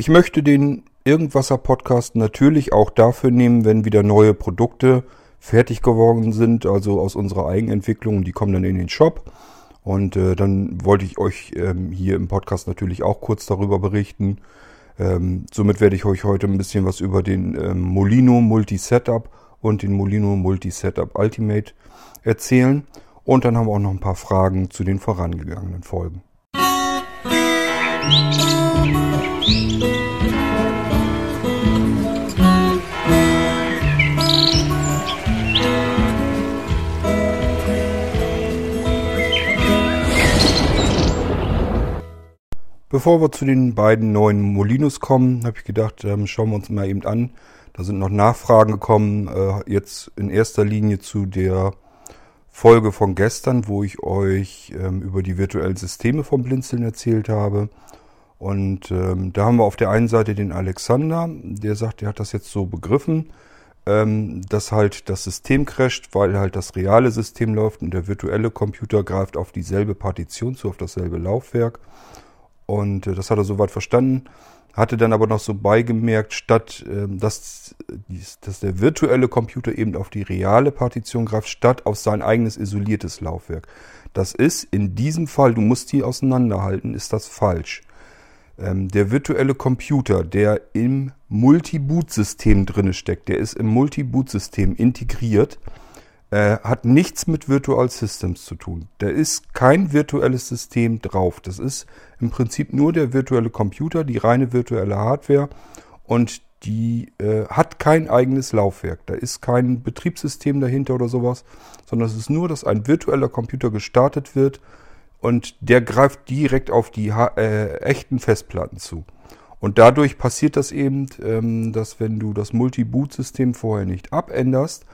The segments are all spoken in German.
Ich möchte den Irgendwasser Podcast natürlich auch dafür nehmen, wenn wieder neue Produkte fertig geworden sind, also aus unserer Eigenentwicklung, die kommen dann in den Shop. Und äh, dann wollte ich euch ähm, hier im Podcast natürlich auch kurz darüber berichten. Ähm, somit werde ich euch heute ein bisschen was über den ähm, Molino Multi Setup und den Molino Multi Setup Ultimate erzählen. Und dann haben wir auch noch ein paar Fragen zu den vorangegangenen Folgen. Bevor wir zu den beiden neuen Molinos kommen, habe ich gedacht, ähm, schauen wir uns mal eben an. Da sind noch Nachfragen gekommen, äh, jetzt in erster Linie zu der Folge von gestern, wo ich euch ähm, über die virtuellen Systeme vom Blinzeln erzählt habe. Und ähm, da haben wir auf der einen Seite den Alexander, der sagt, er hat das jetzt so begriffen, ähm, dass halt das System crasht, weil halt das reale System läuft und der virtuelle Computer greift auf dieselbe Partition zu, auf dasselbe Laufwerk. Und äh, das hat er soweit verstanden. Hatte dann aber noch so beigemerkt, statt äh, dass, dass der virtuelle Computer eben auf die reale Partition greift, statt auf sein eigenes isoliertes Laufwerk. Das ist in diesem Fall, du musst die auseinanderhalten, ist das falsch. Ähm, der virtuelle Computer, der im Multi-Boot-System drinne steckt, der ist im Multi-Boot-System integriert äh, hat nichts mit Virtual Systems zu tun. Da ist kein virtuelles System drauf. Das ist im Prinzip nur der virtuelle Computer, die reine virtuelle Hardware und die äh, hat kein eigenes Laufwerk. Da ist kein Betriebssystem dahinter oder sowas, sondern es ist nur, dass ein virtueller Computer gestartet wird und der greift direkt auf die äh, echten Festplatten zu. Und dadurch passiert das eben, ähm, dass wenn du das Multi-Boot-System vorher nicht abänderst,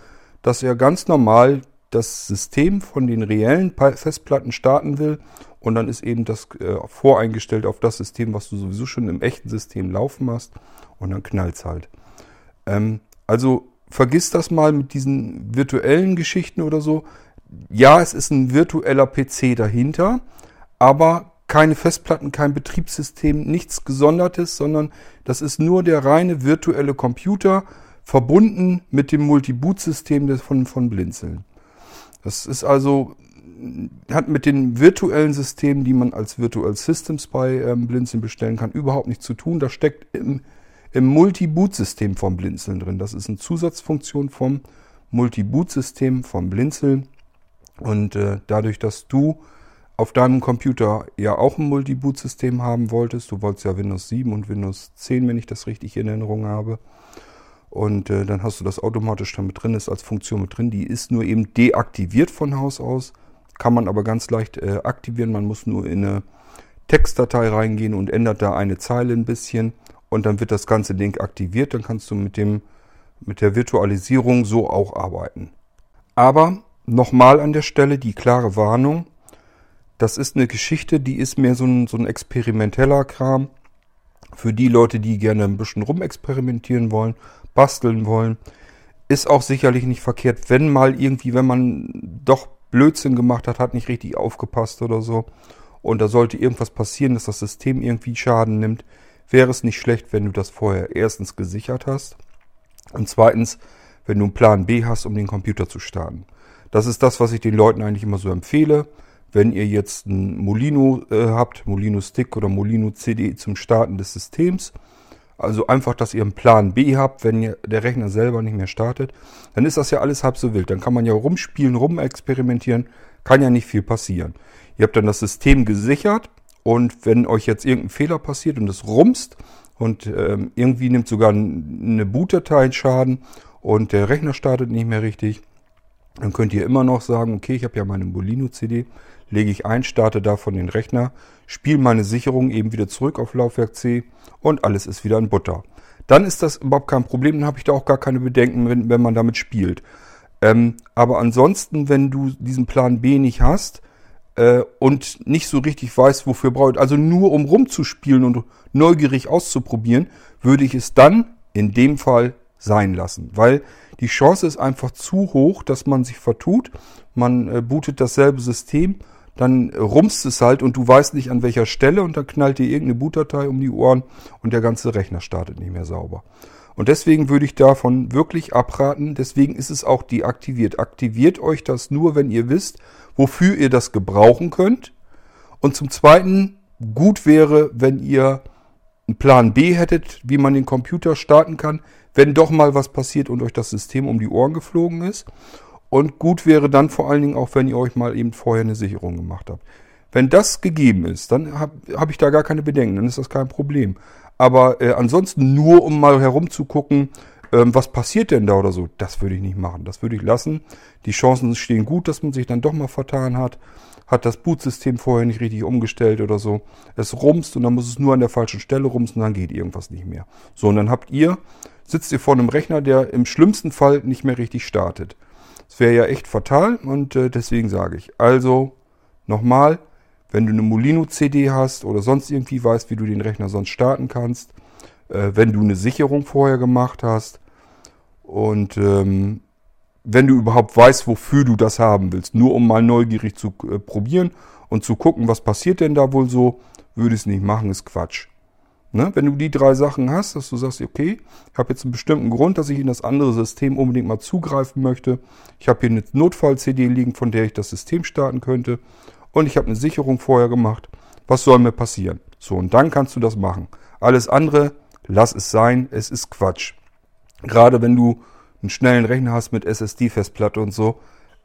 dass er ganz normal das System von den reellen Festplatten starten will und dann ist eben das äh, voreingestellt auf das System, was du sowieso schon im echten System laufen hast und dann knallt es halt. Ähm, also vergiss das mal mit diesen virtuellen Geschichten oder so. Ja, es ist ein virtueller PC dahinter, aber keine Festplatten, kein Betriebssystem, nichts Gesondertes, sondern das ist nur der reine virtuelle Computer, verbunden mit dem Multi-Boot-System von, von Blinzeln. Das ist also, hat mit den virtuellen Systemen, die man als Virtual Systems bei ähm, Blinzeln bestellen kann, überhaupt nichts zu tun. Das steckt im, im Multi-Boot-System von Blinzeln drin. Das ist eine Zusatzfunktion vom Multi-Boot-System von Blinzeln. Und äh, dadurch, dass du auf deinem Computer ja auch ein Multi-Boot-System haben wolltest, du wolltest ja Windows 7 und Windows 10, wenn ich das richtig in Erinnerung habe, und äh, dann hast du das automatisch damit drin, ist als Funktion mit drin. Die ist nur eben deaktiviert von Haus aus, kann man aber ganz leicht äh, aktivieren. Man muss nur in eine Textdatei reingehen und ändert da eine Zeile ein bisschen und dann wird das ganze Ding aktiviert. Dann kannst du mit dem mit der Virtualisierung so auch arbeiten. Aber nochmal an der Stelle die klare Warnung. Das ist eine Geschichte, die ist mehr so ein, so ein experimenteller Kram. Für die Leute, die gerne ein bisschen rumexperimentieren wollen, basteln wollen. Ist auch sicherlich nicht verkehrt, wenn mal irgendwie, wenn man doch Blödsinn gemacht hat, hat nicht richtig aufgepasst oder so. Und da sollte irgendwas passieren, dass das System irgendwie Schaden nimmt, wäre es nicht schlecht, wenn du das vorher erstens gesichert hast und zweitens, wenn du einen Plan B hast, um den Computer zu starten. Das ist das, was ich den Leuten eigentlich immer so empfehle. Wenn ihr jetzt einen Molino äh, habt, Molino Stick oder Molino CD zum Starten des Systems, also einfach, dass ihr einen Plan B habt, wenn ihr, der Rechner selber nicht mehr startet. Dann ist das ja alles halb so wild. Dann kann man ja rumspielen, rumexperimentieren. Kann ja nicht viel passieren. Ihr habt dann das System gesichert und wenn euch jetzt irgendein Fehler passiert und es rumst und ähm, irgendwie nimmt sogar eine Bootdatei Schaden und der Rechner startet nicht mehr richtig, dann könnt ihr immer noch sagen, okay, ich habe ja meine Molino-CD, lege ich ein, starte davon den Rechner, spiele meine Sicherung eben wieder zurück auf Laufwerk C und alles ist wieder in Butter. Dann ist das überhaupt kein Problem, dann habe ich da auch gar keine Bedenken, wenn, wenn man damit spielt. Ähm, aber ansonsten, wenn du diesen Plan B nicht hast äh, und nicht so richtig weißt, wofür braucht, also nur um rumzuspielen und neugierig auszuprobieren, würde ich es dann in dem Fall sein lassen, weil die Chance ist einfach zu hoch, dass man sich vertut. Man äh, bootet dasselbe System dann rumst es halt und du weißt nicht an welcher Stelle und dann knallt dir irgendeine Bootdatei um die Ohren und der ganze Rechner startet nicht mehr sauber. Und deswegen würde ich davon wirklich abraten. Deswegen ist es auch deaktiviert. Aktiviert euch das nur, wenn ihr wisst, wofür ihr das gebrauchen könnt. Und zum Zweiten, gut wäre, wenn ihr einen Plan B hättet, wie man den Computer starten kann, wenn doch mal was passiert und euch das System um die Ohren geflogen ist. Und gut wäre dann vor allen Dingen auch, wenn ihr euch mal eben vorher eine Sicherung gemacht habt. Wenn das gegeben ist, dann habe hab ich da gar keine Bedenken, dann ist das kein Problem. Aber äh, ansonsten nur, um mal herumzugucken, ähm, was passiert denn da oder so, das würde ich nicht machen. Das würde ich lassen. Die Chancen stehen gut, dass man sich dann doch mal vertan hat. Hat das Bootsystem vorher nicht richtig umgestellt oder so. Es rumst und dann muss es nur an der falschen Stelle rumsen, dann geht irgendwas nicht mehr. So, und dann habt ihr, sitzt ihr vor einem Rechner, der im schlimmsten Fall nicht mehr richtig startet. Das wäre ja echt fatal und äh, deswegen sage ich. Also, nochmal, wenn du eine Molino-CD hast oder sonst irgendwie weißt, wie du den Rechner sonst starten kannst, äh, wenn du eine Sicherung vorher gemacht hast und ähm, wenn du überhaupt weißt, wofür du das haben willst, nur um mal neugierig zu äh, probieren und zu gucken, was passiert denn da wohl so, würde ich es nicht machen, ist Quatsch. Ne? Wenn du die drei Sachen hast, dass du sagst, okay, ich habe jetzt einen bestimmten Grund, dass ich in das andere System unbedingt mal zugreifen möchte. Ich habe hier eine Notfall-CD liegen, von der ich das System starten könnte und ich habe eine Sicherung vorher gemacht. Was soll mir passieren? So, und dann kannst du das machen. Alles andere, lass es sein, es ist Quatsch. Gerade wenn du einen schnellen Rechner hast mit SSD-Festplatte und so,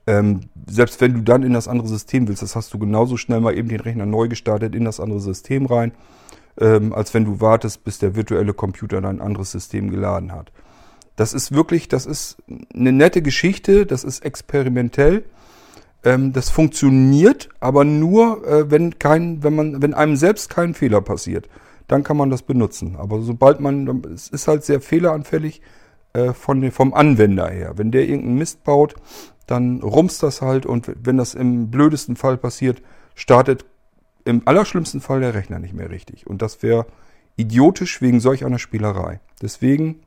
ähm, selbst wenn du dann in das andere System willst, das hast du genauso schnell mal eben den Rechner neu gestartet in das andere System rein, ähm, als wenn du wartest, bis der virtuelle Computer dein anderes System geladen hat. Das ist wirklich, das ist eine nette Geschichte, das ist experimentell. Ähm, das funktioniert, aber nur, äh, wenn kein, wenn man, wenn einem selbst kein Fehler passiert, dann kann man das benutzen. Aber sobald man, es ist halt sehr fehleranfällig äh, von, vom Anwender her. Wenn der irgendeinen Mist baut, dann rumst das halt und wenn das im blödesten Fall passiert, startet im allerschlimmsten Fall der Rechner nicht mehr richtig. Und das wäre idiotisch wegen solch einer Spielerei. Deswegen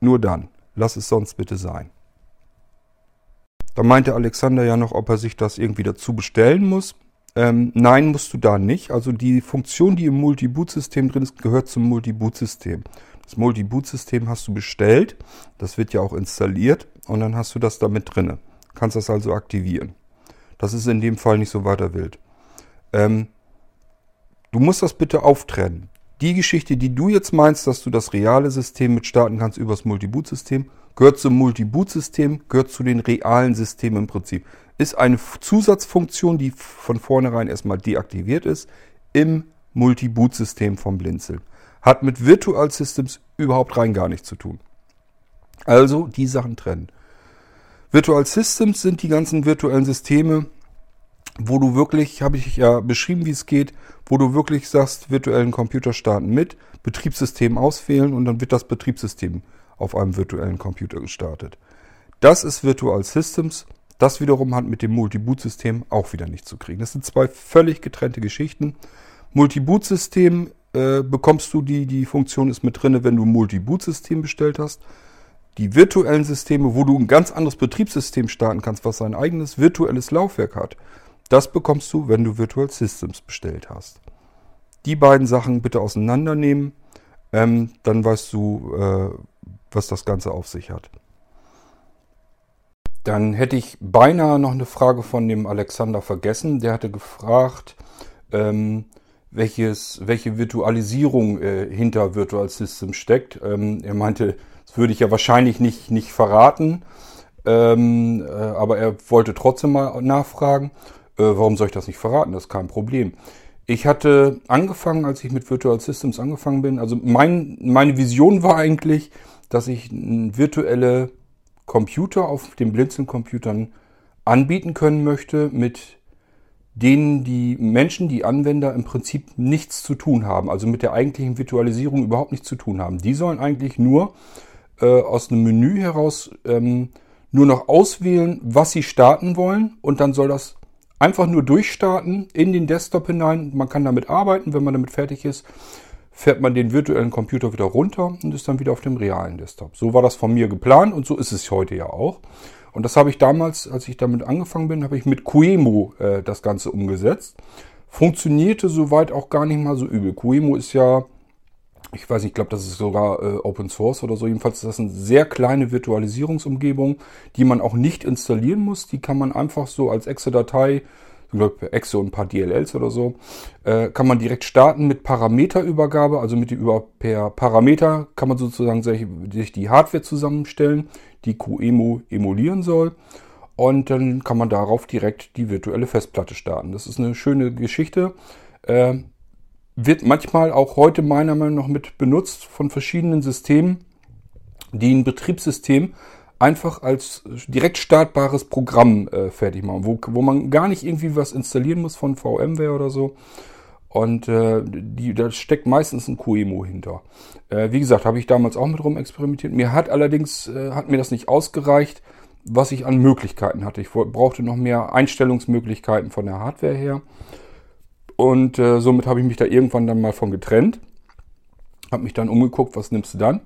nur dann. Lass es sonst bitte sein. Da meinte Alexander ja noch, ob er sich das irgendwie dazu bestellen muss. Ähm, nein, musst du da nicht. Also die Funktion, die im Multi-Boot-System drin ist, gehört zum Multi-Boot-System. Das Multi-Boot-System hast du bestellt. Das wird ja auch installiert. Und dann hast du das damit drinne. Kannst das also aktivieren. Das ist in dem Fall nicht so weiter wild. Ähm, du musst das bitte auftrennen. Die Geschichte, die du jetzt meinst, dass du das reale System mit starten kannst übers Multi-Boot-System, gehört zum Multi-Boot-System, gehört zu den realen Systemen im Prinzip. Ist eine Zusatzfunktion, die von vornherein erstmal deaktiviert ist, im Multi-Boot-System vom Blinzeln. Hat mit Virtual Systems überhaupt rein gar nichts zu tun. Also die Sachen trennen. Virtual Systems sind die ganzen virtuellen Systeme, wo du wirklich, habe ich ja beschrieben, wie es geht, wo du wirklich sagst, virtuellen Computer starten mit, Betriebssystem auswählen und dann wird das Betriebssystem auf einem virtuellen Computer gestartet. Das ist Virtual Systems. Das wiederum hat mit dem Multi-Boot-System auch wieder nichts zu kriegen. Das sind zwei völlig getrennte Geschichten. Multi-Boot-System äh, bekommst du die, die Funktion ist mit drinne, wenn du ein Multi-Boot-System bestellt hast. Die virtuellen Systeme, wo du ein ganz anderes Betriebssystem starten kannst, was sein eigenes virtuelles Laufwerk hat, das bekommst du, wenn du Virtual Systems bestellt hast. Die beiden Sachen bitte auseinandernehmen, ähm, dann weißt du, äh, was das Ganze auf sich hat. Dann hätte ich beinahe noch eine Frage von dem Alexander vergessen. Der hatte gefragt, ähm, welches, welche Virtualisierung äh, hinter Virtual Systems steckt. Ähm, er meinte, das würde ich ja wahrscheinlich nicht, nicht verraten, ähm, äh, aber er wollte trotzdem mal nachfragen. Äh, warum soll ich das nicht verraten? Das ist kein Problem. Ich hatte angefangen, als ich mit Virtual Systems angefangen bin, also mein, meine Vision war eigentlich, dass ich virtuelle Computer auf den Blinzeln-Computern anbieten können möchte, mit denen die Menschen, die Anwender im Prinzip nichts zu tun haben, also mit der eigentlichen Virtualisierung überhaupt nichts zu tun haben. Die sollen eigentlich nur äh, aus einem Menü heraus ähm, nur noch auswählen, was sie starten wollen und dann soll das Einfach nur durchstarten in den Desktop hinein. Man kann damit arbeiten. Wenn man damit fertig ist, fährt man den virtuellen Computer wieder runter und ist dann wieder auf dem realen Desktop. So war das von mir geplant und so ist es heute ja auch. Und das habe ich damals, als ich damit angefangen bin, habe ich mit Quemo äh, das Ganze umgesetzt. Funktionierte soweit auch gar nicht mal so übel. Quemo ist ja, ich weiß nicht, ich glaube, das ist sogar äh, Open Source oder so. Jedenfalls ist das eine sehr kleine Virtualisierungsumgebung, die man auch nicht installieren muss. Die kann man einfach so als Exe-Datei ich glaube Exe und ein paar DLLs oder so, äh, kann man direkt starten mit Parameterübergabe, also mit über per Parameter kann man sozusagen sich die Hardware zusammenstellen, die QEMU emulieren soll. Und dann kann man darauf direkt die virtuelle Festplatte starten. Das ist eine schöne Geschichte. Äh, wird manchmal auch heute meiner Meinung nach mit benutzt von verschiedenen Systemen, die ein Betriebssystem einfach als direkt startbares Programm äh, fertig machen, wo, wo man gar nicht irgendwie was installieren muss von VMware oder so. Und äh, die, da steckt meistens ein QEMU hinter. Äh, wie gesagt, habe ich damals auch mit rum experimentiert. Mir hat allerdings, äh, hat mir das nicht ausgereicht, was ich an Möglichkeiten hatte. Ich brauchte noch mehr Einstellungsmöglichkeiten von der Hardware her. Und äh, somit habe ich mich da irgendwann dann mal von getrennt. Habe mich dann umgeguckt, was nimmst du dann?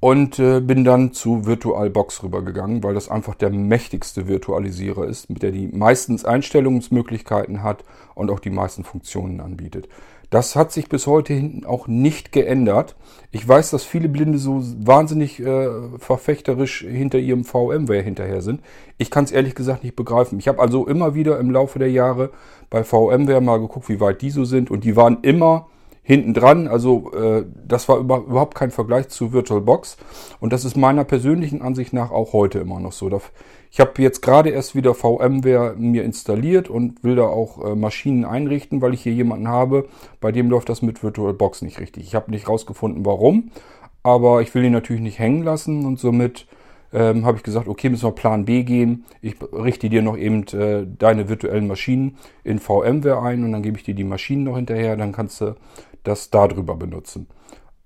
und äh, bin dann zu VirtualBox rübergegangen, weil das einfach der mächtigste Virtualisierer ist, mit der die meistens Einstellungsmöglichkeiten hat und auch die meisten Funktionen anbietet. Das hat sich bis heute hinten auch nicht geändert. Ich weiß, dass viele Blinde so wahnsinnig äh, verfechterisch hinter ihrem VMware hinterher sind. Ich kann es ehrlich gesagt nicht begreifen. Ich habe also immer wieder im Laufe der Jahre bei VMware mal geguckt, wie weit die so sind und die waren immer hinten dran. Also äh, das war über, überhaupt kein Vergleich zu VirtualBox. Und das ist meiner persönlichen Ansicht nach auch heute immer noch so. Ich habe jetzt gerade erst wieder VMware mir installiert und will da auch äh, Maschinen einrichten, weil ich hier jemanden habe, bei dem läuft das mit VirtualBox nicht richtig. Ich habe nicht rausgefunden, warum, aber ich will ihn natürlich nicht hängen lassen und somit ähm, habe ich gesagt, okay, müssen wir Plan B gehen. Ich richte dir noch eben äh, deine virtuellen Maschinen in VMware ein und dann gebe ich dir die Maschinen noch hinterher. Dann kannst du das darüber benutzen.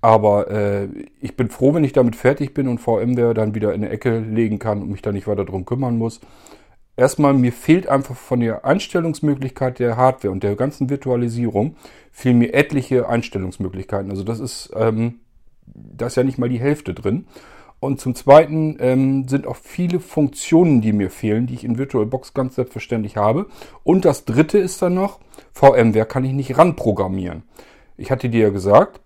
Aber äh, ich bin froh, wenn ich damit fertig bin und VMware dann wieder in eine Ecke legen kann und mich da nicht weiter drum kümmern muss. Erstmal, mir fehlt einfach von der Einstellungsmöglichkeit der Hardware und der ganzen Virtualisierung, fehlen mir etliche Einstellungsmöglichkeiten. Also das ist, ähm, da ist ja nicht mal die Hälfte drin. Und zum Zweiten ähm, sind auch viele Funktionen, die mir fehlen, die ich in VirtualBox ganz selbstverständlich habe. Und das Dritte ist dann noch, VMware kann ich nicht ranprogrammieren. Ich hatte dir ja gesagt,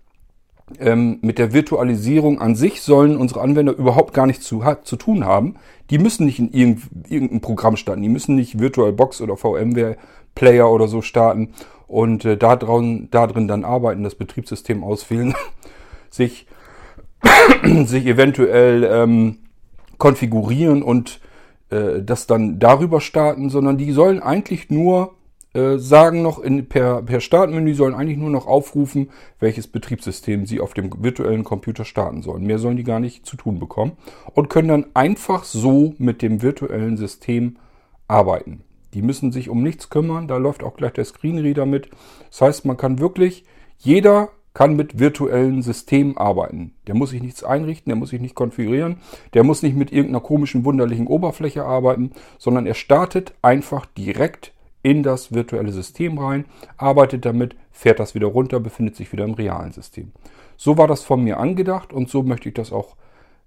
ähm, mit der Virtualisierung an sich sollen unsere Anwender überhaupt gar nichts zu, zu tun haben. Die müssen nicht in irgendein Programm starten. Die müssen nicht VirtualBox oder VMware Player oder so starten und äh, da, drin, da drin dann arbeiten, das Betriebssystem auswählen, sich, sich eventuell ähm, konfigurieren und äh, das dann darüber starten, sondern die sollen eigentlich nur äh, sagen noch in, per, per Startmenü, sollen eigentlich nur noch aufrufen, welches Betriebssystem sie auf dem virtuellen Computer starten sollen. Mehr sollen die gar nicht zu tun bekommen und können dann einfach so mit dem virtuellen System arbeiten. Die müssen sich um nichts kümmern, da läuft auch gleich der Screenreader mit. Das heißt, man kann wirklich, jeder kann mit virtuellen Systemen arbeiten. Der muss sich nichts einrichten, der muss sich nicht konfigurieren, der muss nicht mit irgendeiner komischen, wunderlichen Oberfläche arbeiten, sondern er startet einfach direkt in das virtuelle System rein, arbeitet damit, fährt das wieder runter, befindet sich wieder im realen System. So war das von mir angedacht und so möchte ich das auch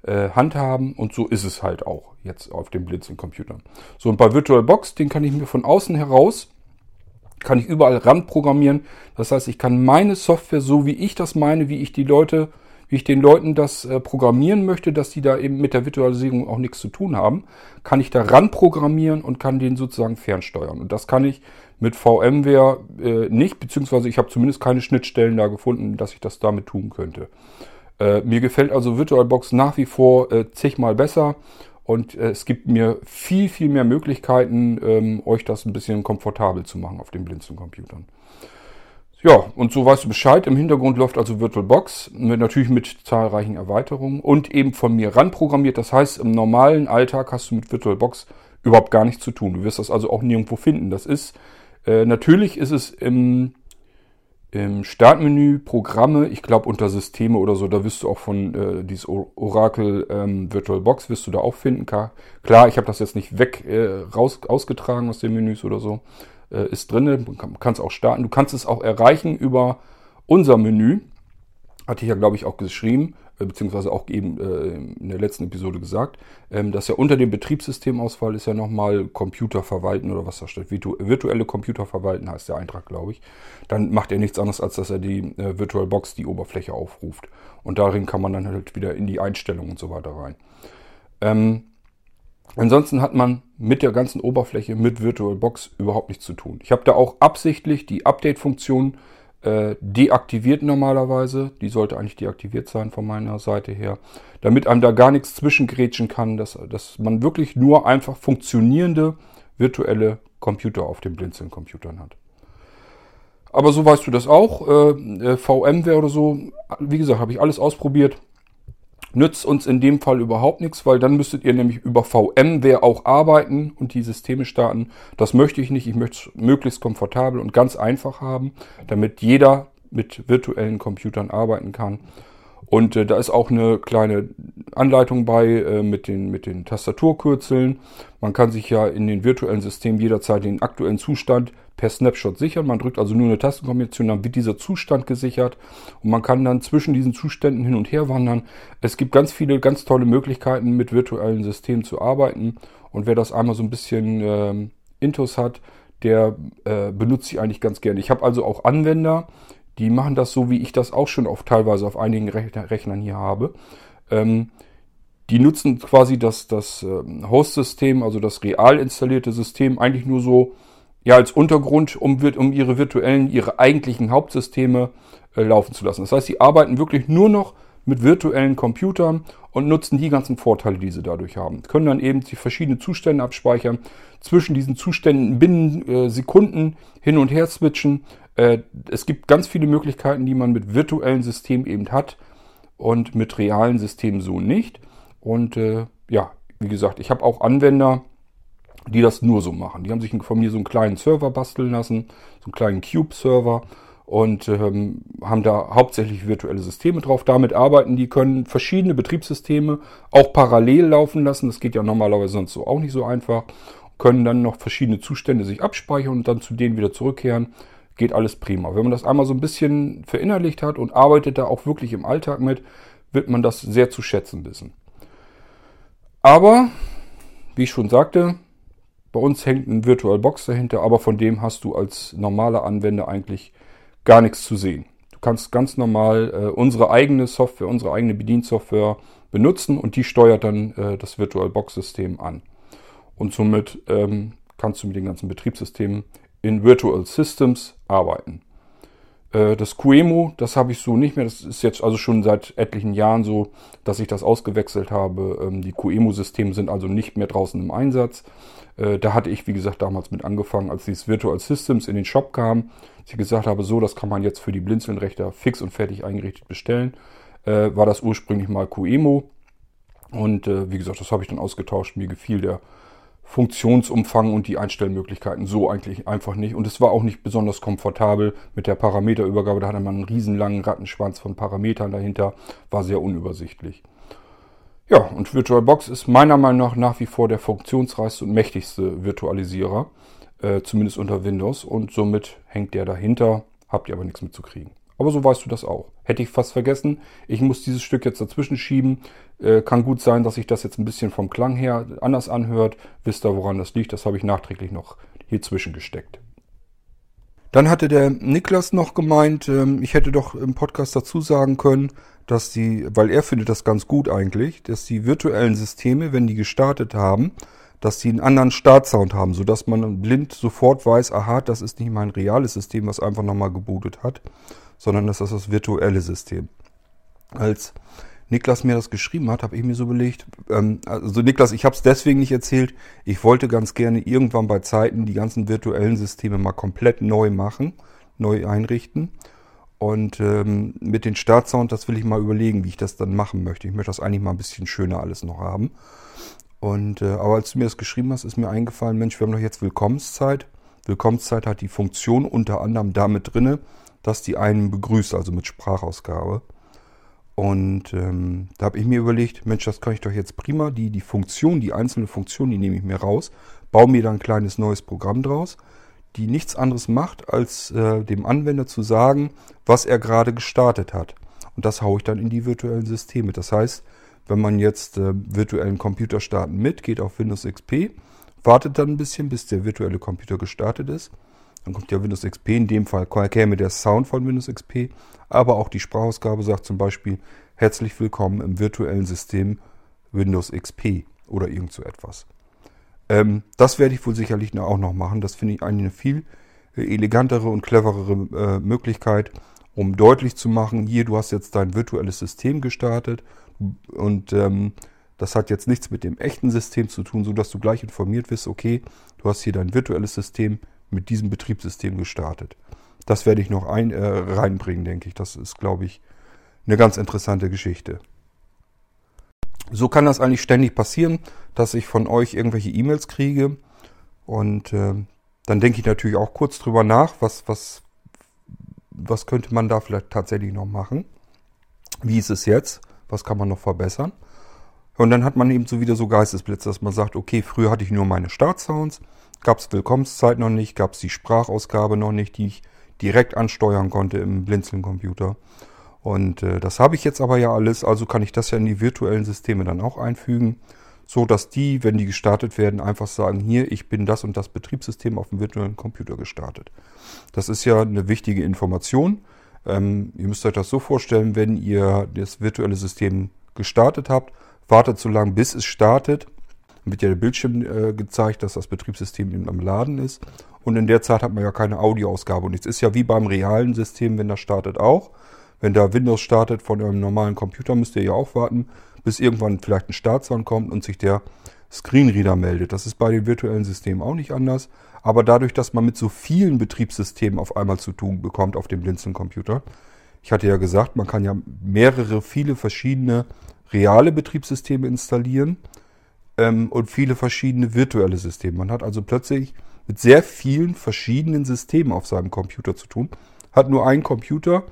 äh, handhaben und so ist es halt auch jetzt auf dem Blinzeln-Computern. So und bei VirtualBox, den kann ich mir von außen heraus, kann ich überall ran programmieren. Das heißt, ich kann meine Software so wie ich das meine, wie ich die Leute wie ich den Leuten das äh, programmieren möchte, dass die da eben mit der Virtualisierung auch nichts zu tun haben, kann ich da ran programmieren und kann den sozusagen fernsteuern. Und das kann ich mit VMware äh, nicht, beziehungsweise ich habe zumindest keine Schnittstellen da gefunden, dass ich das damit tun könnte. Äh, mir gefällt also VirtualBox nach wie vor äh, zigmal besser und äh, es gibt mir viel, viel mehr Möglichkeiten, ähm, euch das ein bisschen komfortabel zu machen auf den Blinzeln-Computern. Ja, und so weißt du Bescheid. Im Hintergrund läuft also VirtualBox, natürlich mit zahlreichen Erweiterungen und eben von mir ranprogrammiert. Das heißt, im normalen Alltag hast du mit VirtualBox überhaupt gar nichts zu tun. Du wirst das also auch nirgendwo finden. Das ist, äh, natürlich ist es im, im Startmenü Programme, ich glaube unter Systeme oder so, da wirst du auch von äh, dieses Oracle ähm, VirtualBox wirst du da auch finden. Klar, ich habe das jetzt nicht weg äh, raus, ausgetragen aus den Menüs oder so äh, ist drin. Du kannst auch starten. Du kannst es auch erreichen über unser Menü. hatte ich ja, glaube ich, auch geschrieben, äh, beziehungsweise auch eben äh, in der letzten Episode gesagt, ähm, dass ja unter dem Betriebssystemauswahl ist ja nochmal Computer verwalten oder was da steht. Virtu virtuelle Computer verwalten heißt der Eintrag, glaube ich. Dann macht er nichts anderes, als dass er die äh, VirtualBox, die Oberfläche aufruft. Und darin kann man dann halt wieder in die Einstellungen und so weiter rein. Ähm, ansonsten hat man mit der ganzen Oberfläche, mit VirtualBox überhaupt nichts zu tun. Ich habe da auch absichtlich die Update-Funktion äh, deaktiviert normalerweise. Die sollte eigentlich deaktiviert sein von meiner Seite her. Damit einem da gar nichts zwischengrätschen kann, dass, dass man wirklich nur einfach funktionierende virtuelle Computer auf den Blinzeln-Computern hat. Aber so weißt du das auch. Äh, äh VMware oder so, wie gesagt, habe ich alles ausprobiert nützt uns in dem Fall überhaupt nichts, weil dann müsstet ihr nämlich über VMware auch arbeiten und die Systeme starten. Das möchte ich nicht. Ich möchte es möglichst komfortabel und ganz einfach haben, damit jeder mit virtuellen Computern arbeiten kann. Und äh, da ist auch eine kleine Anleitung bei äh, mit, den, mit den Tastaturkürzeln. Man kann sich ja in den virtuellen Systemen jederzeit den aktuellen Zustand per Snapshot sichern. Man drückt also nur eine Tastenkombination, dann wird dieser Zustand gesichert und man kann dann zwischen diesen Zuständen hin und her wandern. Es gibt ganz viele ganz tolle Möglichkeiten, mit virtuellen Systemen zu arbeiten. Und wer das einmal so ein bisschen äh, Intus hat, der äh, benutzt sie eigentlich ganz gerne. Ich habe also auch Anwender, die machen das so, wie ich das auch schon auf teilweise auf einigen Rechnern hier habe. Ähm, die nutzen quasi das, das ähm, Host-System, also das real installierte System, eigentlich nur so ja, als Untergrund, um, um ihre virtuellen, ihre eigentlichen Hauptsysteme äh, laufen zu lassen. Das heißt, sie arbeiten wirklich nur noch mit virtuellen Computern und nutzen die ganzen Vorteile, die sie dadurch haben. Können dann eben die verschiedenen Zustände abspeichern, zwischen diesen Zuständen binnen äh, Sekunden hin und her switchen äh, es gibt ganz viele Möglichkeiten, die man mit virtuellen Systemen eben hat und mit realen Systemen so nicht. Und äh, ja, wie gesagt, ich habe auch Anwender, die das nur so machen. Die haben sich von mir so einen kleinen Server basteln lassen, so einen kleinen Cube-Server und ähm, haben da hauptsächlich virtuelle Systeme drauf. Damit arbeiten die, können verschiedene Betriebssysteme auch parallel laufen lassen. Das geht ja normalerweise sonst so auch nicht so einfach. Können dann noch verschiedene Zustände sich abspeichern und dann zu denen wieder zurückkehren geht alles prima. Wenn man das einmal so ein bisschen verinnerlicht hat und arbeitet da auch wirklich im Alltag mit, wird man das sehr zu schätzen wissen. Aber, wie ich schon sagte, bei uns hängt ein VirtualBox dahinter, aber von dem hast du als normaler Anwender eigentlich gar nichts zu sehen. Du kannst ganz normal äh, unsere eigene Software, unsere eigene Bediensoftware benutzen und die steuert dann äh, das VirtualBox-System an. Und somit ähm, kannst du mit den ganzen Betriebssystemen in Virtual Systems arbeiten. Äh, das QEMU, das habe ich so nicht mehr. Das ist jetzt also schon seit etlichen Jahren so, dass ich das ausgewechselt habe. Ähm, die QEMU-Systeme sind also nicht mehr draußen im Einsatz. Äh, da hatte ich, wie gesagt, damals mit angefangen, als dieses Virtual Systems in den Shop kam. Als ich gesagt habe, so, das kann man jetzt für die Blinzelnrechter fix und fertig eingerichtet bestellen, äh, war das ursprünglich mal QEMU. Und wie gesagt, das habe ich dann ausgetauscht. Mir gefiel der Funktionsumfang und die Einstellmöglichkeiten so eigentlich einfach nicht. Und es war auch nicht besonders komfortabel mit der Parameterübergabe. Da hatte man einen riesenlangen Rattenschwanz von Parametern dahinter. War sehr unübersichtlich. Ja, und VirtualBox ist meiner Meinung nach nach wie vor der funktionsreichste und mächtigste Virtualisierer. Äh, zumindest unter Windows. Und somit hängt der dahinter. Habt ihr aber nichts mitzukriegen. Aber so weißt du das auch. Hätte ich fast vergessen. Ich muss dieses Stück jetzt dazwischen schieben. Äh, kann gut sein, dass sich das jetzt ein bisschen vom Klang her anders anhört. Wisst ihr, woran das liegt? Das habe ich nachträglich noch hier zwischengesteckt. Dann hatte der Niklas noch gemeint, ähm, ich hätte doch im Podcast dazu sagen können, dass die, weil er findet das ganz gut eigentlich, dass die virtuellen Systeme, wenn die gestartet haben, dass die einen anderen Startsound haben, sodass man blind sofort weiß, aha, das ist nicht mein reales System, was einfach nochmal gebootet hat, sondern das ist das virtuelle System. Als Niklas mir das geschrieben hat, habe ich mir so belegt, ähm, also Niklas, ich habe es deswegen nicht erzählt, ich wollte ganz gerne irgendwann bei Zeiten die ganzen virtuellen Systeme mal komplett neu machen, neu einrichten. Und ähm, mit den Startsound, das will ich mal überlegen, wie ich das dann machen möchte. Ich möchte das eigentlich mal ein bisschen schöner alles noch haben. Und äh, aber als du mir das geschrieben hast, ist mir eingefallen, Mensch, wir haben doch jetzt Willkommenszeit. Willkommenszeit hat die Funktion unter anderem damit drinne, dass die einen begrüßt, also mit Sprachausgabe. Und ähm, da habe ich mir überlegt, Mensch, das kann ich doch jetzt prima. Die, die Funktion, die einzelne Funktion, die nehme ich mir raus, baue mir dann ein kleines neues Programm draus, die nichts anderes macht, als äh, dem Anwender zu sagen, was er gerade gestartet hat. und das haue ich dann in die virtuellen Systeme. Das heißt, wenn man jetzt äh, virtuellen Computer starten mit, geht auf Windows XP, wartet dann ein bisschen, bis der virtuelle Computer gestartet ist. Dann kommt ja Windows XP, in dem Fall käme der Sound von Windows XP, aber auch die Sprachausgabe sagt zum Beispiel herzlich willkommen im virtuellen System Windows XP oder irgend so etwas. Ähm, das werde ich wohl sicherlich auch noch machen. Das finde ich eine viel äh, elegantere und cleverere äh, Möglichkeit, um deutlich zu machen, hier, du hast jetzt dein virtuelles System gestartet und ähm, das hat jetzt nichts mit dem echten System zu tun, sodass du gleich informiert wirst, okay, du hast hier dein virtuelles System mit diesem Betriebssystem gestartet. Das werde ich noch ein, äh, reinbringen, denke ich. Das ist, glaube ich, eine ganz interessante Geschichte. So kann das eigentlich ständig passieren, dass ich von euch irgendwelche E-Mails kriege. Und äh, dann denke ich natürlich auch kurz drüber nach, was, was, was könnte man da vielleicht tatsächlich noch machen. Wie ist es jetzt? Was kann man noch verbessern? Und dann hat man eben so wieder so Geistesblitze, dass man sagt, okay, früher hatte ich nur meine Startsounds, gab es Willkommenszeit noch nicht, gab es die Sprachausgabe noch nicht, die ich direkt ansteuern konnte im Blinzeln-Computer. Und äh, das habe ich jetzt aber ja alles, also kann ich das ja in die virtuellen Systeme dann auch einfügen, so dass die, wenn die gestartet werden, einfach sagen, hier, ich bin das und das Betriebssystem auf dem virtuellen Computer gestartet. Das ist ja eine wichtige Information. Ähm, ihr müsst euch das so vorstellen, wenn ihr das virtuelle System gestartet habt, wartet so lange, bis es startet. Dann wird ja der Bildschirm äh, gezeigt, dass das Betriebssystem eben am Laden ist. Und in der Zeit hat man ja keine Audioausgabe. Und es ist ja wie beim realen System, wenn das startet auch. Wenn da Windows startet von einem normalen Computer, müsst ihr ja auch warten, bis irgendwann vielleicht ein Startsound kommt und sich der Screenreader meldet. Das ist bei den virtuellen Systemen auch nicht anders. Aber dadurch, dass man mit so vielen Betriebssystemen auf einmal zu tun bekommt auf dem Blinzeln-Computer, ich hatte ja gesagt, man kann ja mehrere, viele verschiedene reale Betriebssysteme installieren ähm, und viele verschiedene virtuelle Systeme. Man hat also plötzlich mit sehr vielen verschiedenen Systemen auf seinem Computer zu tun. Hat nur einen Computer,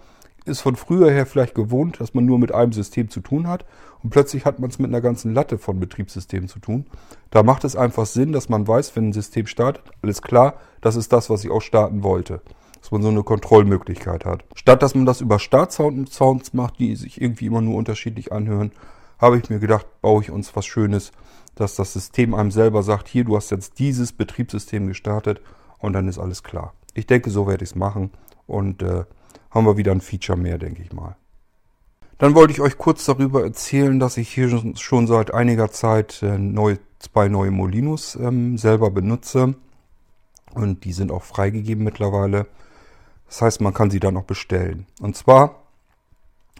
ist von früher her vielleicht gewohnt, dass man nur mit einem System zu tun hat und plötzlich hat man es mit einer ganzen Latte von Betriebssystemen zu tun. Da macht es einfach Sinn, dass man weiß, wenn ein System startet, alles klar, das ist das, was ich auch starten wollte dass man so eine Kontrollmöglichkeit hat. Statt dass man das über Startsounds macht, die sich irgendwie immer nur unterschiedlich anhören, habe ich mir gedacht, baue ich uns was Schönes, dass das System einem selber sagt, hier, du hast jetzt dieses Betriebssystem gestartet und dann ist alles klar. Ich denke, so werde ich es machen und äh, haben wir wieder ein Feature mehr, denke ich mal. Dann wollte ich euch kurz darüber erzählen, dass ich hier schon seit einiger Zeit äh, zwei neue Molinos ähm, selber benutze. Und die sind auch freigegeben mittlerweile. Das heißt, man kann sie dann auch bestellen. Und zwar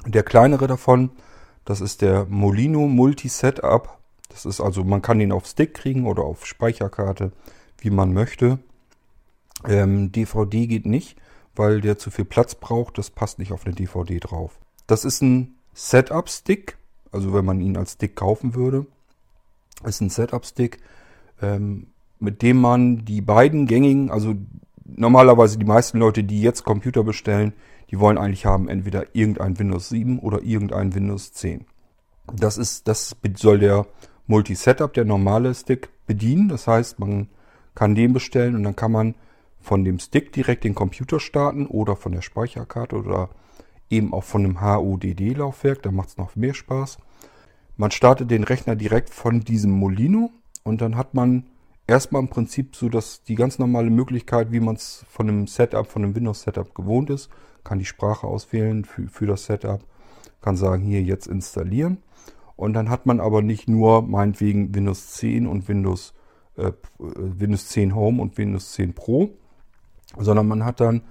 der kleinere davon, das ist der Molino Multi Setup. Das ist also, man kann ihn auf Stick kriegen oder auf Speicherkarte, wie man möchte. Ähm, DVD geht nicht, weil der zu viel Platz braucht. Das passt nicht auf eine DVD drauf. Das ist ein Setup-Stick, also wenn man ihn als Stick kaufen würde, ist ein Setup-Stick, ähm, mit dem man die beiden gängigen, also normalerweise die meisten Leute, die jetzt Computer bestellen, die wollen eigentlich haben entweder irgendein Windows 7 oder irgendein Windows 10. Das ist, das soll der Multi-Setup, der normale Stick bedienen. Das heißt, man kann den bestellen und dann kann man von dem Stick direkt den Computer starten oder von der Speicherkarte oder eben auch von einem HUDD-Laufwerk. Da macht es noch mehr Spaß. Man startet den Rechner direkt von diesem Molino und dann hat man erstmal im Prinzip so, dass die ganz normale Möglichkeit, wie man es von einem Setup, von einem Windows-Setup gewohnt ist, kann die Sprache auswählen für, für das Setup, kann sagen, hier jetzt installieren. Und dann hat man aber nicht nur meinetwegen Windows 10 und Windows, äh, Windows 10 Home und Windows 10 Pro, sondern man hat dann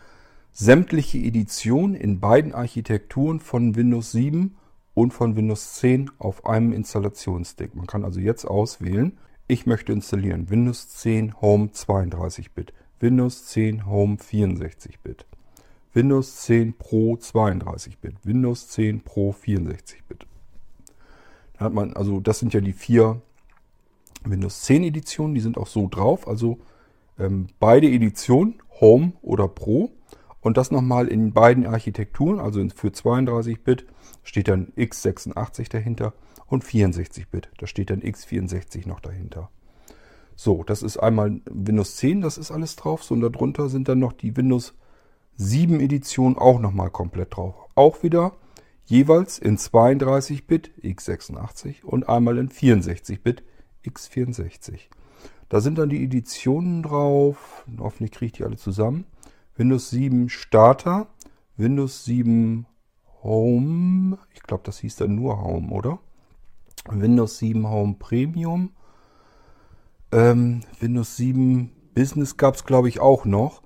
sämtliche Editionen in beiden Architekturen von Windows 7 und von Windows 10 auf einem Installationsstick. Man kann also jetzt auswählen, ich möchte installieren Windows 10 Home 32-Bit, Windows 10 Home 64-Bit, Windows 10 Pro 32-Bit, Windows 10 Pro 64-Bit. Da hat man, also das sind ja die vier Windows 10 Editionen, die sind auch so drauf. Also ähm, beide Editionen, Home oder Pro. Und das nochmal in beiden Architekturen, also für 32-Bit steht dann x86 dahinter und 64-Bit. Da steht dann x64 noch dahinter. So, das ist einmal Windows 10, das ist alles drauf. So, und darunter sind dann noch die Windows 7 Editionen auch nochmal komplett drauf. Auch wieder jeweils in 32-Bit x86 und einmal in 64-Bit x64. Da sind dann die Editionen drauf. Hoffentlich kriege ich die alle zusammen. Windows 7 Starter, Windows 7 Home, ich glaube, das hieß dann nur Home, oder? Windows 7 Home Premium, ähm, Windows 7 Business gab es, glaube ich, auch noch.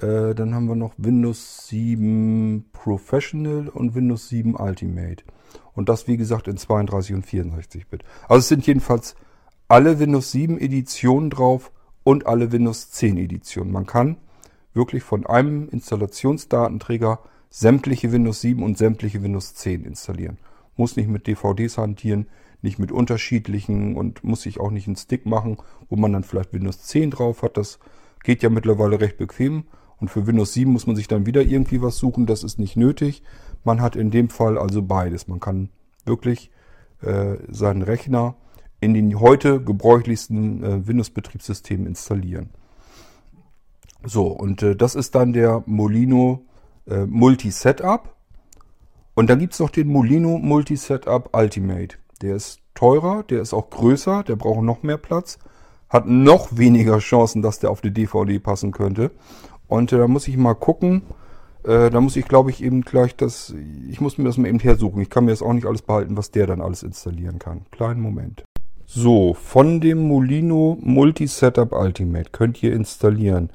Äh, dann haben wir noch Windows 7 Professional und Windows 7 Ultimate. Und das, wie gesagt, in 32 und 64 Bit. Also es sind jedenfalls alle Windows 7 Editionen drauf und alle Windows 10 Editionen. Man kann wirklich von einem Installationsdatenträger sämtliche Windows 7 und sämtliche Windows 10 installieren. Muss nicht mit DVDs hantieren, nicht mit unterschiedlichen und muss sich auch nicht einen Stick machen, wo man dann vielleicht Windows 10 drauf hat. Das geht ja mittlerweile recht bequem. Und für Windows 7 muss man sich dann wieder irgendwie was suchen. Das ist nicht nötig. Man hat in dem Fall also beides. Man kann wirklich äh, seinen Rechner in den heute gebräuchlichsten äh, Windows-Betriebssystemen installieren. So, und äh, das ist dann der Molino äh, Multi-Setup. Und dann gibt es noch den Molino Multi-Setup Ultimate. Der ist teurer, der ist auch größer, der braucht noch mehr Platz, hat noch weniger Chancen, dass der auf die DVD passen könnte. Und äh, da muss ich mal gucken. Äh, da muss ich, glaube ich, eben gleich das. Ich muss mir das mal eben hersuchen. Ich kann mir das auch nicht alles behalten, was der dann alles installieren kann. Kleinen Moment. So, von dem Molino Multi-Setup Ultimate könnt ihr installieren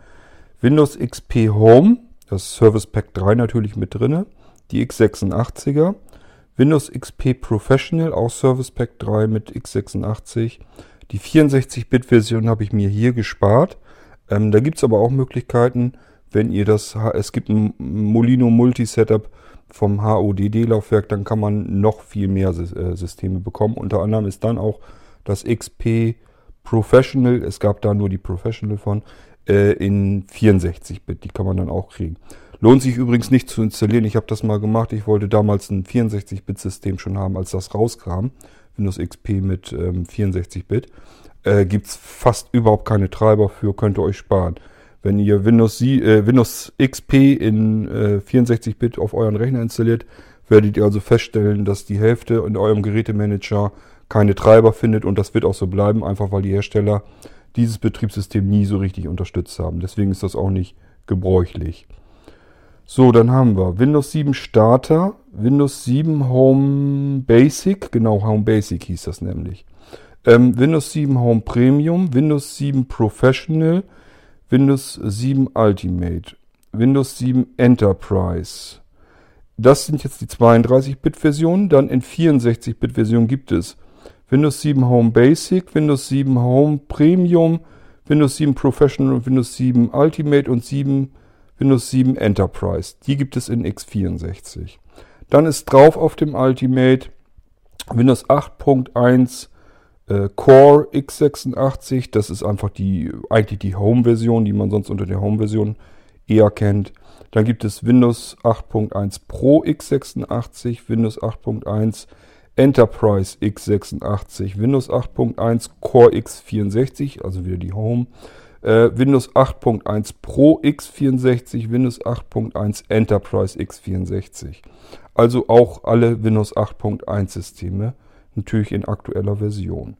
Windows XP Home, das Service Pack 3 natürlich mit drinne, die x86er, Windows XP Professional, auch Service Pack 3 mit x86. Die 64-Bit-Version habe ich mir hier gespart. Ähm, da gibt es aber auch Möglichkeiten, wenn ihr das, es gibt ein Molino Multi-Setup vom HODD-Laufwerk, dann kann man noch viel mehr äh, Systeme bekommen. Unter anderem ist dann auch das XP Professional, es gab da nur die Professional von, äh, in 64-Bit. Die kann man dann auch kriegen. Lohnt sich übrigens nicht zu installieren. Ich habe das mal gemacht. Ich wollte damals ein 64-Bit-System schon haben, als das rauskam. Windows XP mit ähm, 64-Bit. Äh, Gibt es fast überhaupt keine Treiber für, könnt ihr euch sparen. Wenn ihr Windows, äh, Windows XP in äh, 64-Bit auf euren Rechner installiert, werdet ihr also feststellen, dass die Hälfte in eurem Gerätemanager keine Treiber findet und das wird auch so bleiben, einfach weil die Hersteller dieses Betriebssystem nie so richtig unterstützt haben. Deswegen ist das auch nicht gebräuchlich. So, dann haben wir Windows 7 Starter, Windows 7 Home Basic, genau Home Basic hieß das nämlich. Ähm, Windows 7 Home Premium, Windows 7 Professional, Windows 7 Ultimate, Windows 7 Enterprise. Das sind jetzt die 32-Bit-Versionen. Dann in 64-Bit-Versionen gibt es Windows 7 Home Basic, Windows 7 Home Premium, Windows 7 Professional und Windows 7 Ultimate und 7, Windows 7 Enterprise. Die gibt es in x64. Dann ist drauf auf dem Ultimate Windows 8.1 äh, Core x86. Das ist einfach die, eigentlich die Home-Version, die man sonst unter der Home-Version eher kennt. Dann gibt es Windows 8.1 Pro x86, Windows 8.1 Enterprise x86, Windows 8.1 Core x64, also wieder die Home, äh, Windows 8.1 Pro x64, Windows 8.1 Enterprise x64. Also auch alle Windows 8.1 Systeme, natürlich in aktueller Version.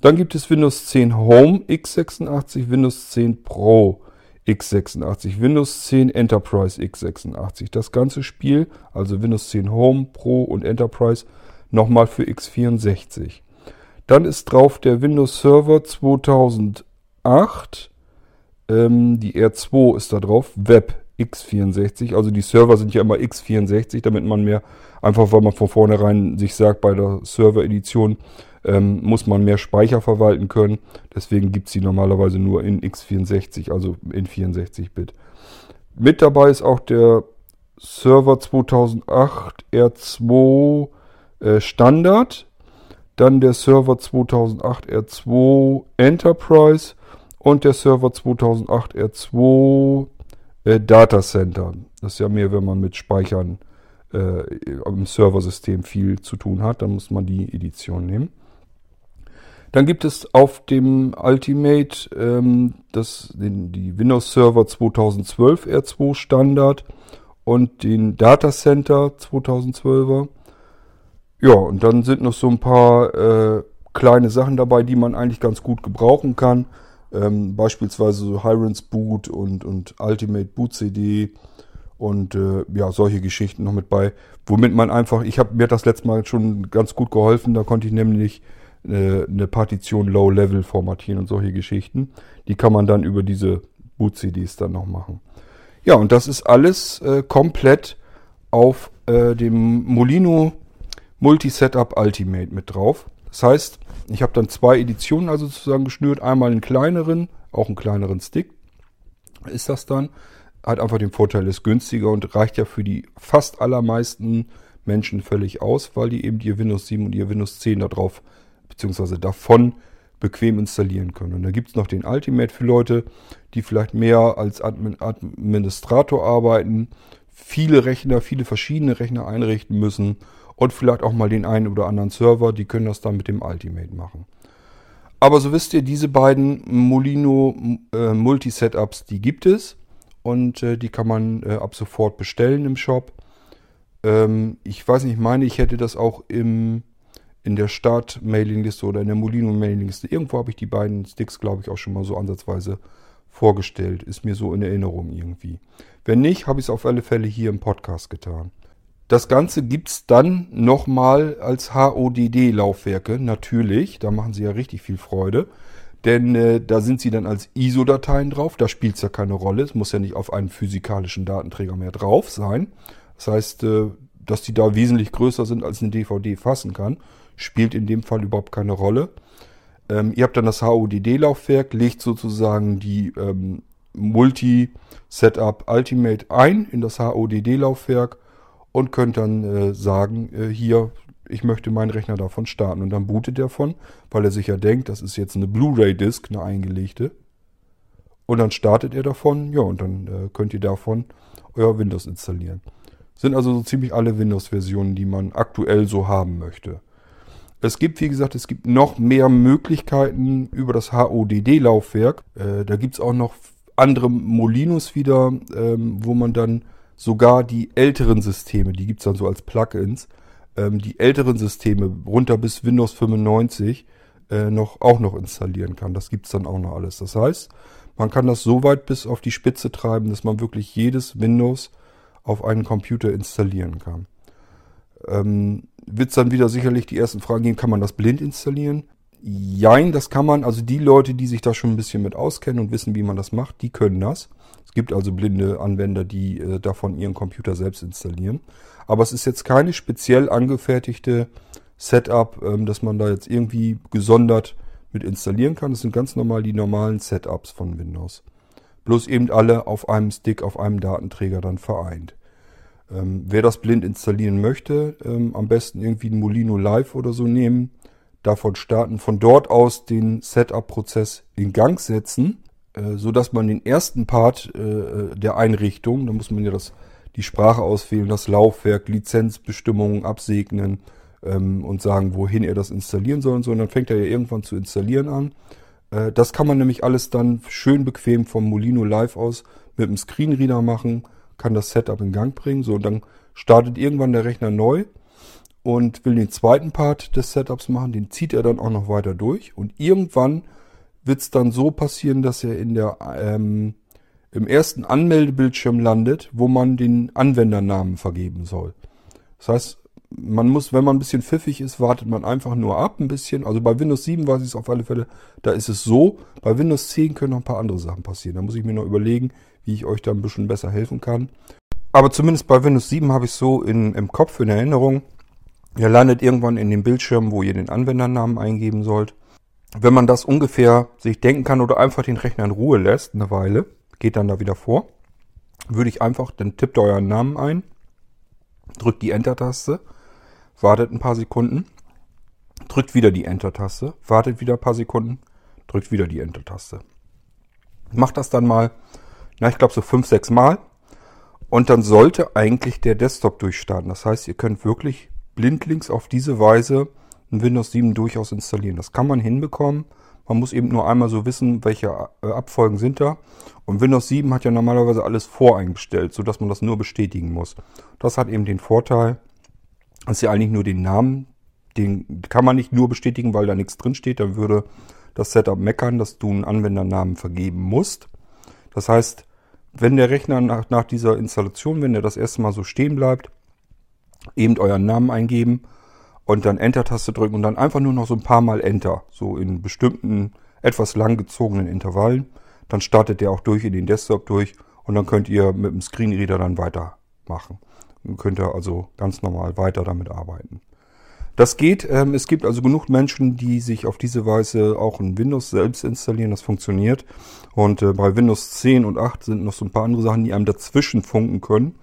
Dann gibt es Windows 10 Home x86, Windows 10 Pro x86, Windows 10 Enterprise x86. Das ganze Spiel, also Windows 10 Home, Pro und Enterprise, nochmal für x64. Dann ist drauf der Windows Server 2008. Ähm, die R2 ist da drauf. Web x64. Also die Server sind ja immer x64, damit man mehr, einfach weil man von vornherein sich sagt, bei der Server-Edition ähm, muss man mehr Speicher verwalten können. Deswegen gibt es sie normalerweise nur in x64, also in 64-Bit. Mit dabei ist auch der Server 2008 R2 äh, Standard, dann der Server 2008 R2 Enterprise und der Server 2008 R2 äh, Data Center. Das ist ja mehr, wenn man mit Speichern äh, im Serversystem viel zu tun hat, dann muss man die Edition nehmen. Dann gibt es auf dem Ultimate ähm, das, den, die Windows Server 2012 R2 Standard und den Data Center 2012er. Ja, und dann sind noch so ein paar äh, kleine Sachen dabei, die man eigentlich ganz gut gebrauchen kann. Ähm, beispielsweise so Hirons Boot und, und Ultimate Boot CD und äh, ja, solche Geschichten noch mit bei. Womit man einfach, ich habe mir das letzte Mal schon ganz gut geholfen, da konnte ich nämlich äh, eine Partition Low Level formatieren und solche Geschichten. Die kann man dann über diese Boot CDs dann noch machen. Ja, und das ist alles äh, komplett auf äh, dem Molino Multi-Setup Ultimate mit drauf. Das heißt, ich habe dann zwei Editionen also sozusagen geschnürt. Einmal einen kleineren, auch einen kleineren Stick ist das dann. Hat einfach den Vorteil, ist günstiger und reicht ja für die fast allermeisten Menschen völlig aus, weil die eben ihr Windows 7 und ihr Windows 10 da drauf, beziehungsweise davon bequem installieren können. Und da gibt es noch den Ultimate für Leute, die vielleicht mehr als Administrator arbeiten, viele Rechner, viele verschiedene Rechner einrichten müssen und vielleicht auch mal den einen oder anderen Server, die können das dann mit dem Ultimate machen. Aber so wisst ihr, diese beiden Molino äh, Multi-Setups, die gibt es und äh, die kann man äh, ab sofort bestellen im Shop. Ähm, ich weiß nicht, ich meine, ich hätte das auch im, in der Start-Mailingliste oder in der Molino-Mailingliste. Irgendwo habe ich die beiden Sticks, glaube ich, auch schon mal so ansatzweise vorgestellt. Ist mir so in Erinnerung irgendwie. Wenn nicht, habe ich es auf alle Fälle hier im Podcast getan. Das Ganze gibt es dann nochmal als HODD-Laufwerke, natürlich. Da machen sie ja richtig viel Freude. Denn äh, da sind sie dann als ISO-Dateien drauf. Da spielt es ja keine Rolle. Es muss ja nicht auf einen physikalischen Datenträger mehr drauf sein. Das heißt, äh, dass die da wesentlich größer sind, als eine DVD fassen kann, spielt in dem Fall überhaupt keine Rolle. Ähm, ihr habt dann das HODD-Laufwerk, legt sozusagen die ähm, Multi-Setup Ultimate ein in das HODD-Laufwerk und könnt dann äh, sagen, äh, hier, ich möchte meinen Rechner davon starten. Und dann bootet er von, weil er sich ja denkt, das ist jetzt eine Blu-ray-Disk, eine eingelegte. Und dann startet er davon, ja, und dann äh, könnt ihr davon euer Windows installieren. Sind also so ziemlich alle Windows-Versionen, die man aktuell so haben möchte. Es gibt, wie gesagt, es gibt noch mehr Möglichkeiten über das HODD-Laufwerk. Äh, da gibt es auch noch andere Molinos wieder, ähm, wo man dann sogar die älteren Systeme, die gibt es dann so als Plugins, ähm, die älteren Systeme runter bis Windows 95 äh, noch, auch noch installieren kann. Das gibt es dann auch noch alles. Das heißt, man kann das so weit bis auf die Spitze treiben, dass man wirklich jedes Windows auf einen Computer installieren kann. Ähm, Wird es dann wieder sicherlich die ersten Fragen geben, kann man das blind installieren? Jein, das kann man. Also die Leute, die sich da schon ein bisschen mit auskennen und wissen, wie man das macht, die können das. Es gibt also blinde Anwender, die äh, davon ihren Computer selbst installieren. Aber es ist jetzt keine speziell angefertigte Setup, ähm, dass man da jetzt irgendwie gesondert mit installieren kann. Das sind ganz normal die normalen Setups von Windows. Bloß eben alle auf einem Stick, auf einem Datenträger dann vereint. Ähm, wer das blind installieren möchte, ähm, am besten irgendwie ein Molino Live oder so nehmen davon starten, von dort aus den Setup-Prozess in Gang setzen, so dass man den ersten Part äh, der Einrichtung, da muss man ja das, die Sprache auswählen, das Laufwerk, Lizenzbestimmungen absegnen ähm, und sagen, wohin er das installieren soll und so. Und dann fängt er ja irgendwann zu installieren an. Äh, das kann man nämlich alles dann schön bequem vom Molino Live aus mit dem Screenreader machen, kann das Setup in Gang bringen. So, und dann startet irgendwann der Rechner neu und will den zweiten Part des Setups machen, den zieht er dann auch noch weiter durch und irgendwann wird es dann so passieren, dass er in der ähm, im ersten Anmeldebildschirm landet, wo man den Anwendernamen vergeben soll. Das heißt, man muss, wenn man ein bisschen pfiffig ist, wartet man einfach nur ab ein bisschen. Also bei Windows 7 weiß ich es auf alle Fälle, da ist es so. Bei Windows 10 können noch ein paar andere Sachen passieren. Da muss ich mir noch überlegen, wie ich euch da ein bisschen besser helfen kann. Aber zumindest bei Windows 7 habe ich es so in, im Kopf, in Erinnerung. Ihr landet irgendwann in dem Bildschirm, wo ihr den Anwendernamen eingeben sollt. Wenn man das ungefähr sich denken kann oder einfach den Rechner in Ruhe lässt, eine Weile, geht dann da wieder vor, würde ich einfach, dann tippt euren Namen ein, drückt die Enter-Taste, wartet ein paar Sekunden, drückt wieder die Enter-Taste, wartet wieder ein paar Sekunden, drückt wieder die Enter-Taste. Macht das dann mal, na ich glaube so fünf, sechs Mal und dann sollte eigentlich der Desktop durchstarten. Das heißt, ihr könnt wirklich blindlings auf diese Weise ein Windows 7 durchaus installieren. Das kann man hinbekommen. Man muss eben nur einmal so wissen, welche äh, Abfolgen sind da. Und Windows 7 hat ja normalerweise alles voreingestellt, sodass man das nur bestätigen muss. Das hat eben den Vorteil, Das ist ja eigentlich nur den Namen. Den kann man nicht nur bestätigen, weil da nichts drin steht. Dann würde das Setup meckern, dass du einen Anwendernamen vergeben musst. Das heißt, wenn der Rechner nach, nach dieser Installation, wenn der das erste Mal so stehen bleibt, eben euren Namen eingeben und dann Enter-Taste drücken und dann einfach nur noch so ein paar Mal Enter, so in bestimmten etwas langgezogenen Intervallen. Dann startet der auch durch in den Desktop durch und dann könnt ihr mit dem Screenreader dann weitermachen. Dann könnt ihr also ganz normal weiter damit arbeiten. Das geht. Ähm, es gibt also genug Menschen, die sich auf diese Weise auch in Windows selbst installieren. Das funktioniert. Und äh, bei Windows 10 und 8 sind noch so ein paar andere Sachen, die einem dazwischen funken können.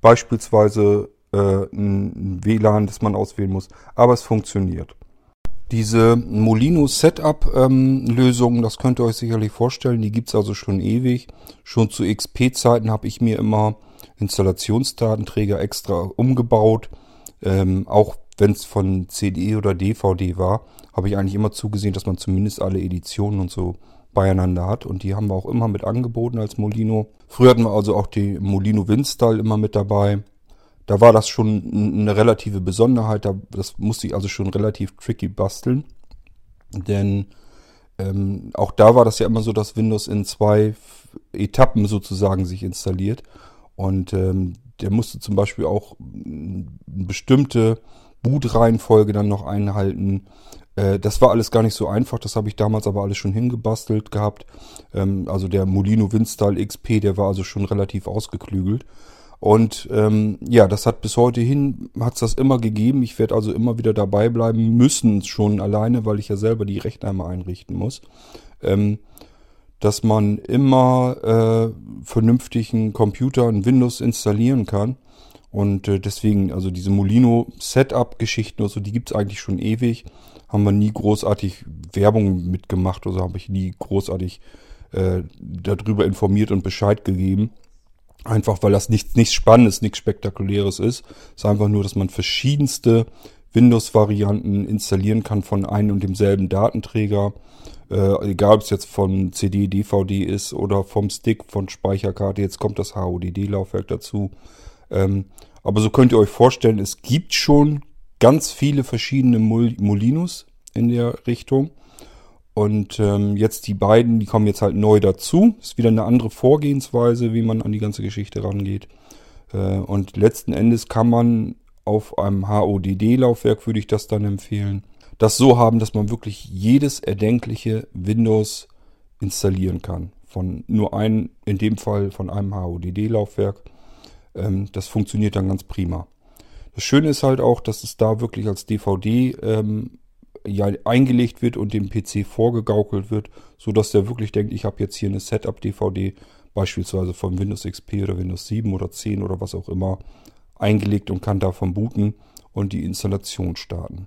Beispielsweise äh, ein WLAN, das man auswählen muss. Aber es funktioniert. Diese Molino Setup-Lösung, ähm, das könnt ihr euch sicherlich vorstellen, die gibt's also schon ewig. Schon zu XP-Zeiten habe ich mir immer Installationsdatenträger extra umgebaut. Ähm, auch wenn es von CD oder DVD war, habe ich eigentlich immer zugesehen, dass man zumindest alle Editionen und so beieinander hat. Und die haben wir auch immer mit angeboten als Molino. Früher hatten wir also auch die Molino Winstall immer mit dabei. Da war das schon eine relative Besonderheit. Das musste ich also schon relativ tricky basteln. Denn ähm, auch da war das ja immer so, dass Windows in zwei Etappen sozusagen sich installiert. Und ähm, der musste zum Beispiel auch eine bestimmte Boot-Reihenfolge dann noch einhalten. Äh, das war alles gar nicht so einfach, das habe ich damals aber alles schon hingebastelt gehabt. Ähm, also der Molino Windstyle XP, der war also schon relativ ausgeklügelt. Und ähm, ja, das hat bis heute hin, hat es das immer gegeben. Ich werde also immer wieder dabei bleiben müssen, schon alleine, weil ich ja selber die Rechner immer einrichten muss. Ähm, dass man immer äh, vernünftigen Computer und Windows installieren kann. Und äh, deswegen, also diese Molino Setup-Geschichten, also die gibt's eigentlich schon ewig. Haben wir nie großartig Werbung mitgemacht, also habe ich nie großartig äh, darüber informiert und Bescheid gegeben. Einfach weil das nichts, nichts Spannendes, nichts Spektakuläres ist. Es ist einfach nur, dass man verschiedenste Windows-Varianten installieren kann von einem und demselben Datenträger. Äh, egal ob es jetzt von CD, DVD ist oder vom Stick, von Speicherkarte. Jetzt kommt das HODD-Laufwerk dazu. Ähm, aber so könnt ihr euch vorstellen, es gibt schon ganz viele verschiedene Mol Molinos in der Richtung. Und ähm, jetzt die beiden, die kommen jetzt halt neu dazu. Ist wieder eine andere Vorgehensweise, wie man an die ganze Geschichte rangeht. Äh, und letzten Endes kann man auf einem HODD-Laufwerk, würde ich das dann empfehlen, das so haben, dass man wirklich jedes erdenkliche Windows installieren kann. Von nur einem, in dem Fall von einem HODD-Laufwerk. Ähm, das funktioniert dann ganz prima. Das Schöne ist halt auch, dass es da wirklich als DVD ähm, ja, eingelegt wird und dem PC vorgegaukelt wird, so dass der wirklich denkt, ich habe jetzt hier eine Setup-DVD, beispielsweise von Windows XP oder Windows 7 oder 10 oder was auch immer, eingelegt und kann davon booten und die Installation starten.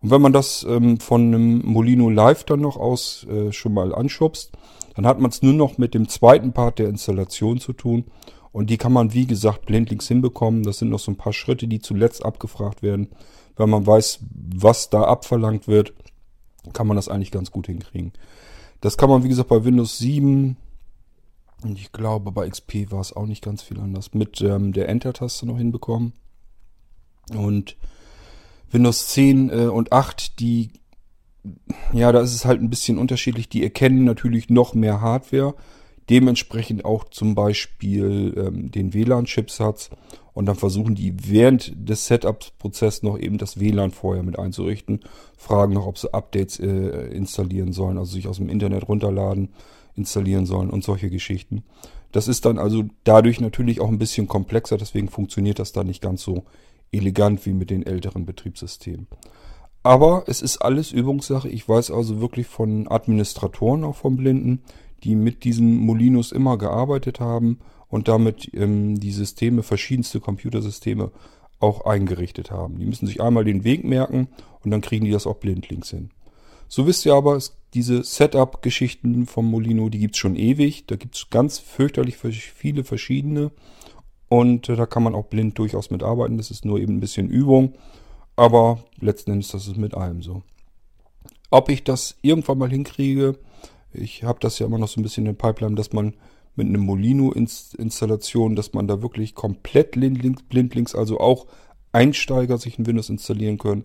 Und wenn man das ähm, von einem Molino Live dann noch aus äh, schon mal anschubst, dann hat man es nur noch mit dem zweiten Part der Installation zu tun. Und die kann man, wie gesagt, blindlings hinbekommen. Das sind noch so ein paar Schritte, die zuletzt abgefragt werden. Wenn man weiß, was da abverlangt wird, kann man das eigentlich ganz gut hinkriegen. Das kann man, wie gesagt, bei Windows 7 und ich glaube, bei XP war es auch nicht ganz viel anders, mit ähm, der Enter-Taste noch hinbekommen. Und Windows 10 äh, und 8, die, ja, da ist es halt ein bisschen unterschiedlich. Die erkennen natürlich noch mehr Hardware, dementsprechend auch zum Beispiel ähm, den WLAN-Chipsatz. Und dann versuchen die während des Setup-Prozesses noch eben das WLAN vorher mit einzurichten. Fragen noch, ob sie Updates äh, installieren sollen, also sich aus dem Internet runterladen, installieren sollen und solche Geschichten. Das ist dann also dadurch natürlich auch ein bisschen komplexer, deswegen funktioniert das da nicht ganz so elegant wie mit den älteren Betriebssystemen. Aber es ist alles Übungssache. Ich weiß also wirklich von Administratoren auch vom Blinden, die mit diesen Molinos immer gearbeitet haben und damit ähm, die Systeme, verschiedenste Computersysteme auch eingerichtet haben. Die müssen sich einmal den Weg merken und dann kriegen die das auch blindlings hin. So wisst ihr aber, es, diese Setup-Geschichten vom Molino, die gibt's schon ewig. Da gibt's ganz fürchterlich viele verschiedene. Und äh, da kann man auch blind durchaus mitarbeiten. Das ist nur eben ein bisschen Übung. Aber letzten Endes, das ist mit allem so. Ob ich das irgendwann mal hinkriege, ich habe das ja immer noch so ein bisschen in der Pipeline, dass man mit einem Molino-Installation, dass man da wirklich komplett blindlings, also auch Einsteiger sich ein Windows installieren können.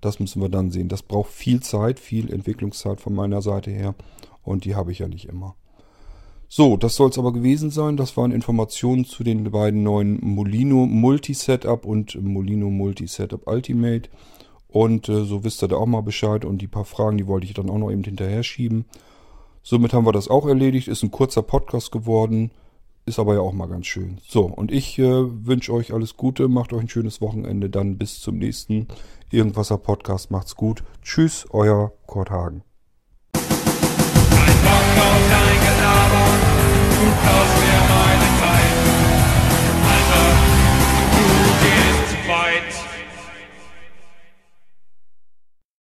Das müssen wir dann sehen. Das braucht viel Zeit, viel Entwicklungszeit von meiner Seite her. Und die habe ich ja nicht immer. So, das soll es aber gewesen sein. Das waren Informationen zu den beiden neuen Molino Multi-Setup und Molino Multi-Setup Ultimate. Und äh, so wisst ihr da auch mal Bescheid. Und die paar Fragen, die wollte ich dann auch noch eben hinterher schieben. Somit haben wir das auch erledigt. Ist ein kurzer Podcast geworden. Ist aber ja auch mal ganz schön. So, und ich äh, wünsche euch alles Gute. Macht euch ein schönes Wochenende. Dann bis zum nächsten Irgendwasser Podcast. Macht's gut. Tschüss, euer Kurt Hagen. Ein Bock auf dein Gelaber.